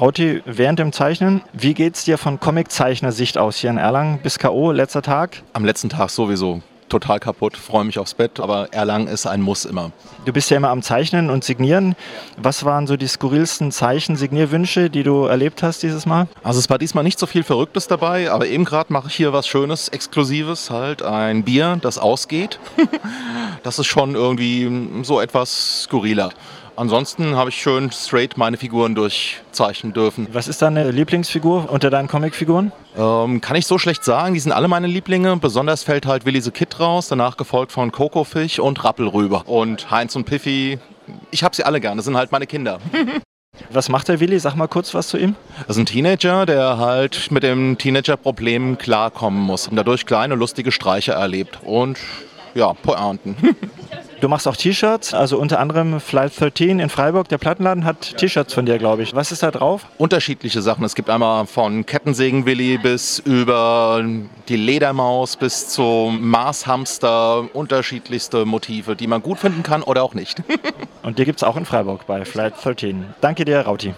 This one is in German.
Rauti, während dem Zeichnen, wie geht es dir von Comiczeichner-Sicht aus hier in Erlangen bis K.O., letzter Tag? Am letzten Tag sowieso total kaputt, freue mich aufs Bett, aber Erlangen ist ein Muss immer. Du bist ja immer am Zeichnen und Signieren. Was waren so die skurrilsten Zeichen, Signierwünsche, die du erlebt hast dieses Mal? Also es war diesmal nicht so viel Verrücktes dabei, aber eben gerade mache ich hier was Schönes, Exklusives, halt ein Bier, das ausgeht. das ist schon irgendwie so etwas skurriler. Ansonsten habe ich schön straight meine Figuren durchzeichnen dürfen. Was ist deine Lieblingsfigur unter deinen Comicfiguren? Ähm, kann ich so schlecht sagen. Die sind alle meine Lieblinge. Besonders fällt halt Willy the Kid raus, danach gefolgt von Coco Fisch und Rappelrüber. Und Heinz und Piffy, ich habe sie alle gerne, das sind halt meine Kinder. Was macht der Willi? Sag mal kurz was zu ihm. Das ist ein Teenager, der halt mit dem Teenager-Problem klarkommen muss und dadurch kleine lustige Streiche erlebt und ja, Pointen. Du machst auch T-Shirts, also unter anderem Flight 13 in Freiburg. Der Plattenladen hat T-Shirts von dir, glaube ich. Was ist da drauf? Unterschiedliche Sachen. Es gibt einmal von Kettensägen-Willi bis über die Ledermaus bis zum Marshamster. Unterschiedlichste Motive, die man gut finden kann oder auch nicht. Und die gibt es auch in Freiburg bei Flight 13. Danke dir, Rauti.